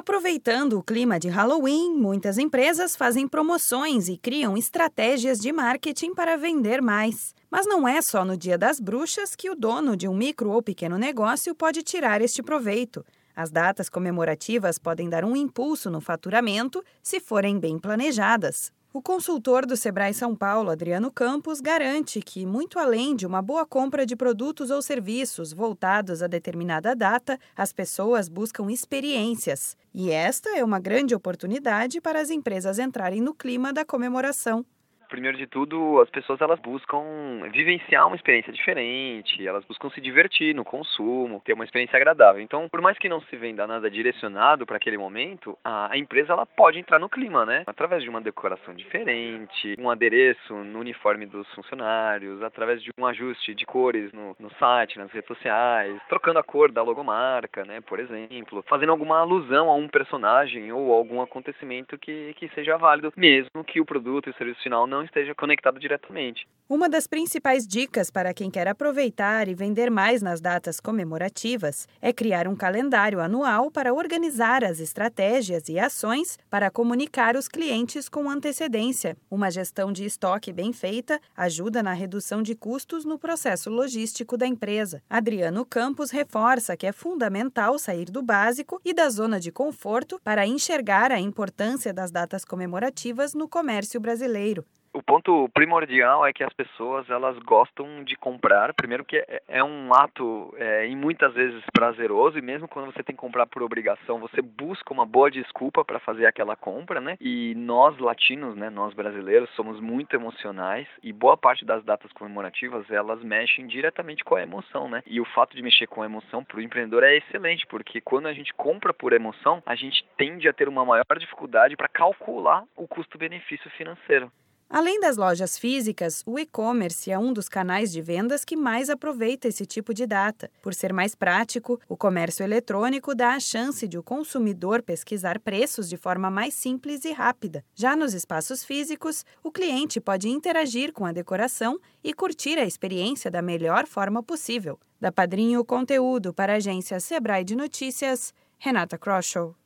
Aproveitando o clima de Halloween, muitas empresas fazem promoções e criam estratégias de marketing para vender mais. Mas não é só no Dia das Bruxas que o dono de um micro ou pequeno negócio pode tirar este proveito. As datas comemorativas podem dar um impulso no faturamento se forem bem planejadas. O consultor do Sebrae São Paulo, Adriano Campos, garante que, muito além de uma boa compra de produtos ou serviços voltados a determinada data, as pessoas buscam experiências. E esta é uma grande oportunidade para as empresas entrarem no clima da comemoração primeiro de tudo, as pessoas elas buscam vivenciar uma experiência diferente, elas buscam se divertir no consumo, ter uma experiência agradável. Então, por mais que não se venda nada direcionado para aquele momento, a, a, empresa ela pode entrar no clima, né? Através de uma decoração diferente, um adereço no uniforme dos funcionários, através de um ajuste de cores no, no site, nas redes sociais, trocando a cor da logomarca, né? Por exemplo, fazendo alguma alusão a um personagem ou algum acontecimento que, que seja válido, mesmo que o produto e o serviço final não não esteja conectado diretamente. Uma das principais dicas para quem quer aproveitar e vender mais nas datas comemorativas é criar um calendário anual para organizar as estratégias e ações para comunicar os clientes com antecedência. Uma gestão de estoque bem feita ajuda na redução de custos no processo logístico da empresa. Adriano Campos reforça que é fundamental sair do básico e da zona de conforto para enxergar a importância das datas comemorativas no comércio brasileiro o ponto primordial é que as pessoas elas gostam de comprar. Primeiro que é, é um ato é, e muitas vezes prazeroso e mesmo quando você tem que comprar por obrigação, você busca uma boa desculpa para fazer aquela compra, né? E nós latinos, né, nós brasileiros somos muito emocionais e boa parte das datas comemorativas elas mexem diretamente com a emoção, né? E o fato de mexer com a emoção para o empreendedor é excelente porque quando a gente compra por emoção, a gente tende a ter uma maior dificuldade para calcular o custo-benefício financeiro. Além das lojas físicas, o e-commerce é um dos canais de vendas que mais aproveita esse tipo de data. Por ser mais prático, o comércio eletrônico dá a chance de o consumidor pesquisar preços de forma mais simples e rápida. Já nos espaços físicos, o cliente pode interagir com a decoração e curtir a experiência da melhor forma possível. Da Padrinho Conteúdo para a agência Sebrae de Notícias, Renata Kroschel.